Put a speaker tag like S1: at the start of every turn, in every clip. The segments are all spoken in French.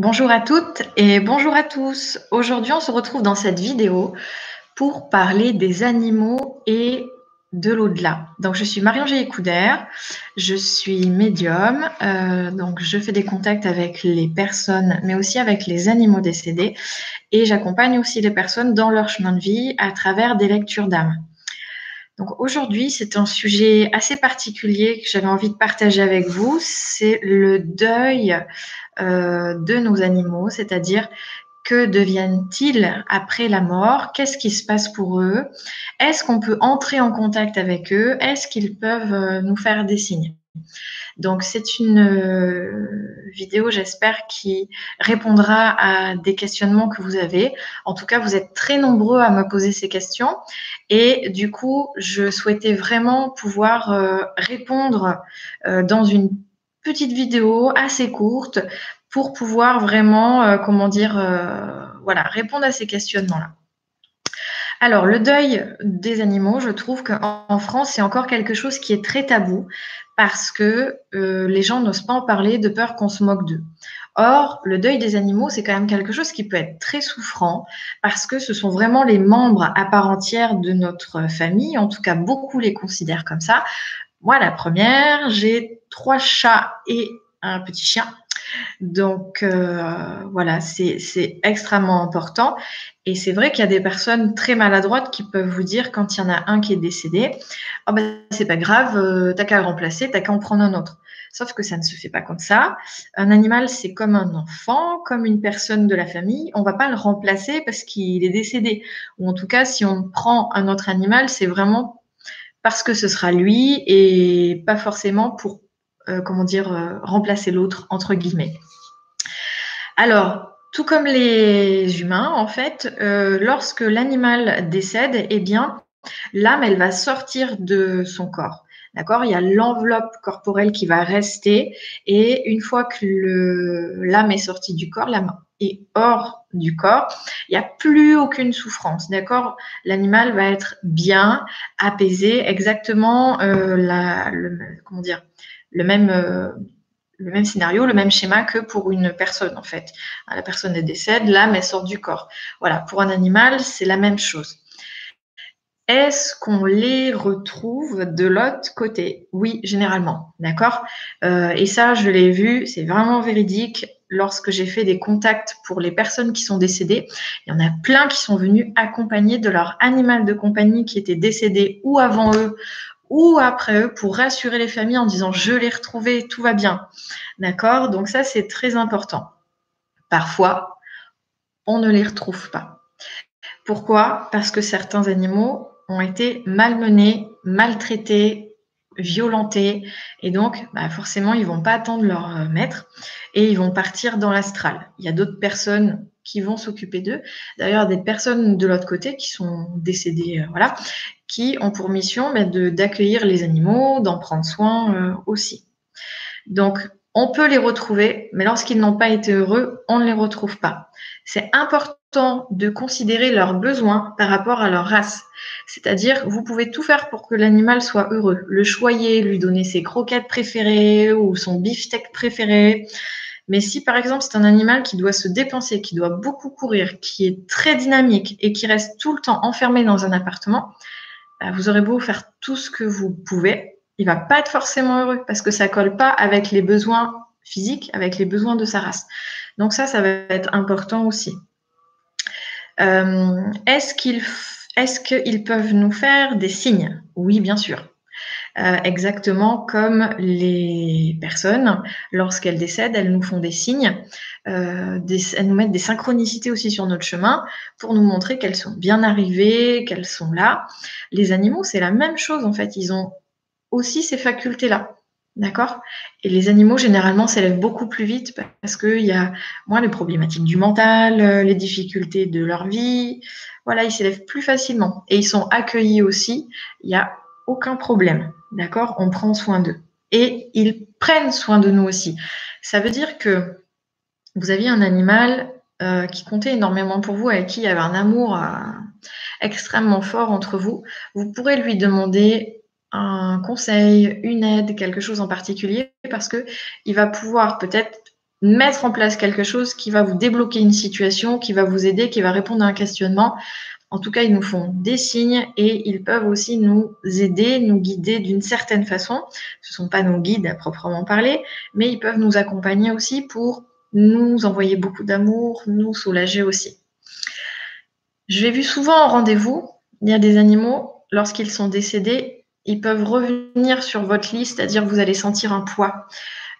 S1: Bonjour à toutes et bonjour à tous. Aujourd'hui, on se retrouve dans cette vidéo pour parler des animaux et de l'au-delà. Donc, je suis Marie-Angélique je suis médium, euh, donc je fais des contacts avec les personnes, mais aussi avec les animaux décédés, et j'accompagne aussi les personnes dans leur chemin de vie à travers des lectures d'âme. Donc aujourd'hui, c'est un sujet assez particulier que j'avais envie de partager avec vous, c'est le deuil euh, de nos animaux, c'est-à-dire que deviennent-ils après la mort? Qu'est-ce qui se passe pour eux? Est-ce qu'on peut entrer en contact avec eux? Est-ce qu'ils peuvent euh, nous faire des signes? Donc c'est une euh, vidéo, j'espère, qui répondra à des questionnements que vous avez. En tout cas, vous êtes très nombreux à me poser ces questions. Et du coup, je souhaitais vraiment pouvoir répondre dans une petite vidéo assez courte pour pouvoir vraiment, euh, comment dire, euh, voilà, répondre à ces questionnements-là. Alors, le deuil des animaux, je trouve qu'en France, c'est encore quelque chose qui est très tabou parce que euh, les gens n'osent pas en parler de peur qu'on se moque d'eux. Or, le deuil des animaux, c'est quand même quelque chose qui peut être très souffrant parce que ce sont vraiment les membres à part entière de notre famille. En tout cas, beaucoup les considèrent comme ça. Moi, la première, j'ai trois chats et un petit chien. Donc euh, voilà, c'est extrêmement important. Et c'est vrai qu'il y a des personnes très maladroites qui peuvent vous dire quand il y en a un qui est décédé, oh ben c'est pas grave, euh, t'as qu'à le remplacer, t'as qu'à en prendre un autre. Sauf que ça ne se fait pas comme ça. Un animal, c'est comme un enfant, comme une personne de la famille. On va pas le remplacer parce qu'il est décédé. Ou en tout cas, si on prend un autre animal, c'est vraiment parce que ce sera lui et pas forcément pour, euh, comment dire, euh, remplacer l'autre, entre guillemets. Alors, tout comme les humains, en fait, euh, lorsque l'animal décède, eh bien, l'âme, elle va sortir de son corps. D'accord? Il y a l'enveloppe corporelle qui va rester et une fois que l'âme est sortie du corps, l'âme est hors du corps, il n'y a plus aucune souffrance. D'accord? L'animal va être bien apaisé, exactement la, comment dire, le même. Euh, le même scénario, le même schéma que pour une personne en fait. La personne est décède, l'âme elle sort du corps. Voilà, pour un animal, c'est la même chose. Est-ce qu'on les retrouve de l'autre côté? Oui, généralement. D'accord? Euh, Et ça, je l'ai vu, c'est vraiment véridique. Lorsque j'ai fait des contacts pour les personnes qui sont décédées, il y en a plein qui sont venus accompagnés de leur animal de compagnie qui était décédé ou avant eux ou après eux pour rassurer les familles en disant je l'ai retrouvé, tout va bien. D'accord? Donc ça, c'est très important. Parfois, on ne les retrouve pas. Pourquoi? Parce que certains animaux ont été malmenés, maltraités, violentés. Et donc, bah, forcément, ils vont pas attendre leur euh, maître et ils vont partir dans l'astral. Il y a d'autres personnes qui vont s'occuper d'eux. D'ailleurs, des personnes de l'autre côté qui sont décédées, euh, voilà, qui ont pour mission bah, d'accueillir les animaux, d'en prendre soin euh, aussi. Donc, on peut les retrouver, mais lorsqu'ils n'ont pas été heureux, on ne les retrouve pas. C'est important de considérer leurs besoins par rapport à leur race. C'est-à-dire, vous pouvez tout faire pour que l'animal soit heureux. Le choyer, lui donner ses croquettes préférées ou son beefsteak préféré. Mais si, par exemple, c'est un animal qui doit se dépenser, qui doit beaucoup courir, qui est très dynamique et qui reste tout le temps enfermé dans un appartement, vous aurez beau faire tout ce que vous pouvez, il va pas être forcément heureux parce que ça colle pas avec les besoins physiques, avec les besoins de sa race. Donc ça, ça va être important aussi. Euh, est-ce qu'ils est qu'ils peuvent nous faire des signes? Oui, bien sûr. Euh, exactement comme les personnes, lorsqu'elles décèdent, elles nous font des signes, euh, elles nous mettent des synchronicités aussi sur notre chemin pour nous montrer qu'elles sont bien arrivées, qu'elles sont là. Les animaux, c'est la même chose en fait, ils ont aussi ces facultés-là. D'accord? Et les animaux, généralement, s'élèvent beaucoup plus vite parce qu'il y a moins les problématiques du mental, euh, les difficultés de leur vie. Voilà, ils s'élèvent plus facilement. Et ils sont accueillis aussi. Il n'y a aucun problème. D'accord? On prend soin d'eux. Et ils prennent soin de nous aussi. Ça veut dire que vous aviez un animal euh, qui comptait énormément pour vous, avec qui il y avait un amour euh, extrêmement fort entre vous. Vous pourrez lui demander un conseil, une aide, quelque chose en particulier, parce que il va pouvoir peut-être mettre en place quelque chose qui va vous débloquer une situation, qui va vous aider, qui va répondre à un questionnement. En tout cas, ils nous font des signes et ils peuvent aussi nous aider, nous guider d'une certaine façon. Ce ne sont pas nos guides à proprement parler, mais ils peuvent nous accompagner aussi pour nous envoyer beaucoup d'amour, nous soulager aussi. Je l'ai vu souvent en rendez-vous, il y a des animaux, lorsqu'ils sont décédés, ils peuvent revenir sur votre liste, c'est-à-dire vous allez sentir un poids.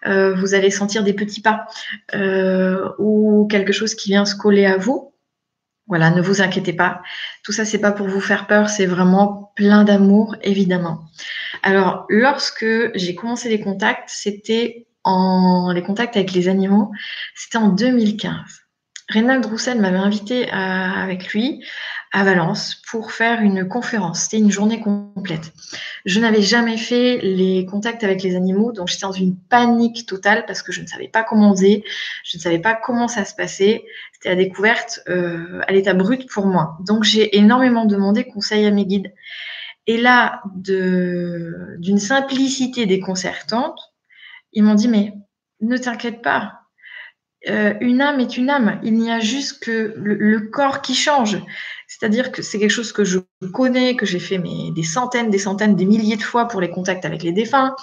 S1: Euh, vous allez sentir des petits pas euh, ou quelque chose qui vient se coller à vous. Voilà, ne vous inquiétez pas. Tout ça, c'est pas pour vous faire peur, c'est vraiment plein d'amour, évidemment. Alors, lorsque j'ai commencé les contacts, c'était en les contacts avec les animaux, c'était en 2015. Reynald Roussel m'avait invité avec lui à Valence pour faire une conférence. C'était une journée complète. Je n'avais jamais fait les contacts avec les animaux, donc j'étais dans une panique totale parce que je ne savais pas comment on faisait, je ne savais pas comment ça se passait. C'était la découverte euh, à l'état brut pour moi. Donc j'ai énormément demandé conseil à mes guides. Et là, d'une simplicité déconcertante, ils m'ont dit mais ne t'inquiète pas, euh, une âme est une âme. Il n'y a juste que le, corps qui change. C'est-à-dire que c'est quelque chose que je connais, que j'ai fait des centaines, des centaines, des milliers de fois pour les contacts avec les défunts,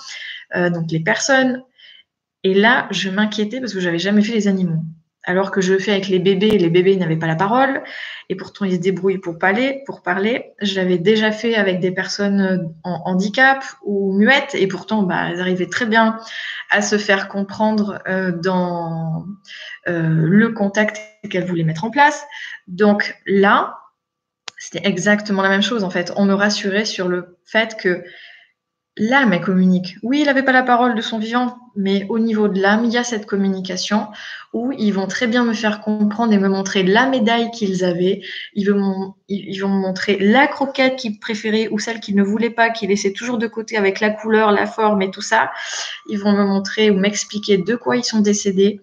S1: euh, donc les personnes. Et là, je m'inquiétais parce que j'avais jamais fait les animaux alors que je le fais avec les bébés, les bébés n'avaient pas la parole, et pourtant ils se débrouillent pour parler. Pour parler. Je l'avais déjà fait avec des personnes en handicap ou muettes, et pourtant bah, elles arrivaient très bien à se faire comprendre euh, dans euh, le contact qu'elles voulaient mettre en place. Donc là, c'était exactement la même chose en fait. On me rassurait sur le fait que l'âme, communique. Oui, il n'avait pas la parole de son vivant, mais au niveau de l'âme, il y a cette communication où ils vont très bien me faire comprendre et me montrer la médaille qu'ils avaient. Ils vont, ils vont me montrer la croquette qu'ils préféraient ou celle qu'ils ne voulaient pas, qu'ils laissaient toujours de côté avec la couleur, la forme et tout ça. Ils vont me montrer ou m'expliquer de quoi ils sont décédés.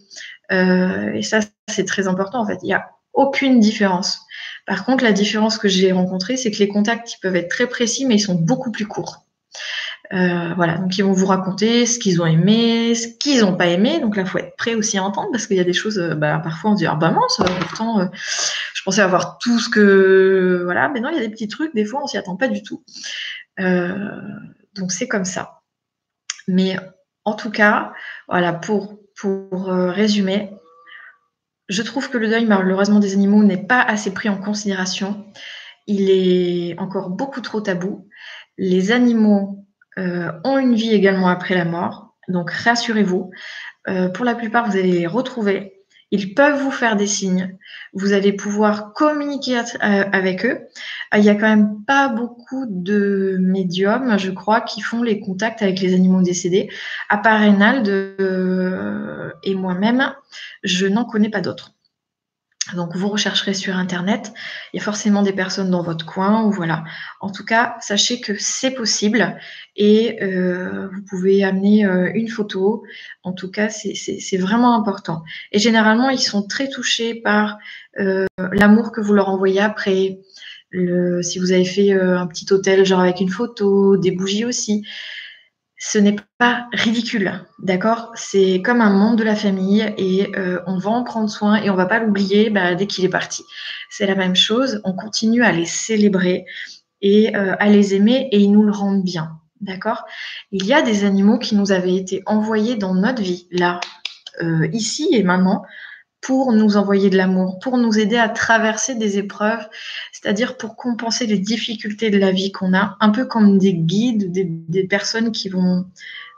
S1: Euh, et ça, c'est très important en fait. Il n'y a aucune différence. Par contre, la différence que j'ai rencontrée, c'est que les contacts, ils peuvent être très précis, mais ils sont beaucoup plus courts. Euh, voilà, donc ils vont vous raconter ce qu'ils ont aimé, ce qu'ils n'ont pas aimé. Donc là, il faut être prêt aussi à entendre parce qu'il y a des choses, euh, bah, parfois on se dit, ah bah mince, pourtant, euh, je pensais avoir tout ce que. Voilà, mais non, il y a des petits trucs, des fois, on s'y attend pas du tout. donc c'est comme ça. Mais en tout cas, voilà, pour, pour résumer, je trouve que le deuil, malheureusement, des animaux n'est pas assez pris en considération. Il est encore beaucoup trop tabou. Les animaux euh, ont une vie également après la mort. Donc rassurez-vous, euh, pour la plupart, vous allez les retrouver. Ils peuvent vous faire des signes. Vous allez pouvoir communiquer euh, avec eux. Il n'y a quand même pas beaucoup de médiums, je crois, qui font les contacts avec les animaux décédés. À part Reynald et moi-même, je n'en connais pas d'autres. Donc vous rechercherez sur internet, il y a forcément des personnes dans votre coin ou voilà. En tout cas, sachez que c'est possible et euh, vous pouvez amener euh, une photo. En tout cas, c'est vraiment important. Et généralement, ils sont très touchés par euh, l'amour que vous leur envoyez après. Si vous avez fait un petit hôtel genre avec une photo, des bougies aussi, ce n'est pas ridicule, d'accord? C'est comme un membre de la famille et euh, on va en prendre soin et on va pas l'oublier bah, dès qu'il est parti. C'est la même chose, on continue à les célébrer et euh, à les aimer et ils nous le rendent bien, d'accord? Il y a des animaux qui nous avaient été envoyés dans notre vie, là, euh, ici et maintenant, pour nous envoyer de l'amour, pour nous aider à traverser des épreuves, c'est-à-dire pour compenser les difficultés de la vie qu'on a, un peu comme des guides, des, personnes qui vont,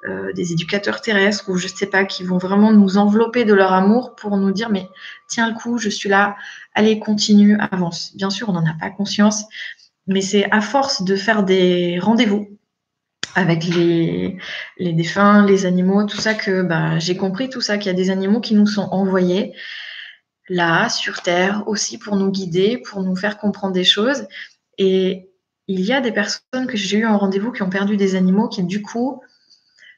S1: euh, des éducateurs terrestres ou je ne sais pas, qui vont vraiment nous envelopper de leur amour pour nous dire mais tiens le coup, je suis là, allez continue, avance. Bien sûr, on n'en a pas conscience, mais c'est à force de faire des rendez-vous avec les, défunts, les animaux, tout ça, que bah, j'ai compris tout ça, qu'il y a des animaux qui nous sont envoyés là, sur Terre, aussi pour nous guider, pour nous faire comprendre des choses. Et il y a des personnes que j'ai eues en rendez-vous qui ont perdu des animaux qui, du coup,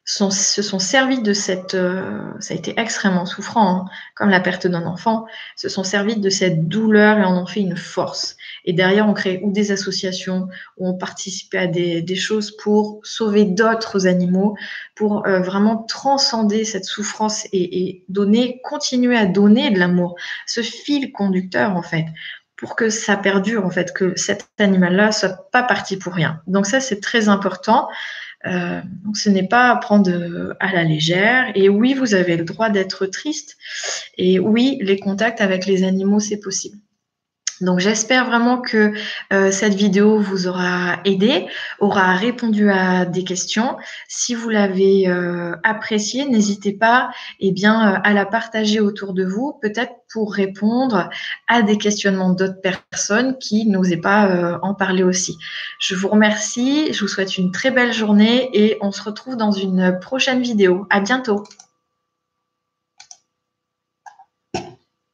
S1: se sont servis de cette, euh, ça a été extrêmement souffrant, hein, comme la perte d'un enfant, se sont servis de cette douleur et en ont fait une force. Et derrière, on crée ou des associations, ou on participe à des, des choses pour sauver d'autres animaux, pour euh, vraiment transcender cette souffrance et, et donner, continuer à donner de l'amour, ce fil conducteur en fait pour que ça perdure en fait, que cet animal-là soit pas parti pour rien. Donc ça c'est très important. Euh, donc ce n'est pas à prendre à la légère. Et oui, vous avez le droit d'être triste. Et oui, les contacts avec les animaux, c'est possible. Donc j'espère vraiment que euh, cette vidéo vous aura aidé, aura répondu à des questions. Si vous l'avez euh, appréciée, n'hésitez pas eh bien, euh, à la partager autour de vous, peut-être pour répondre à des questionnements d'autres personnes qui n'osaient pas en parler aussi. Je vous remercie, je vous souhaite une très belle journée et on se retrouve dans une prochaine vidéo. À bientôt.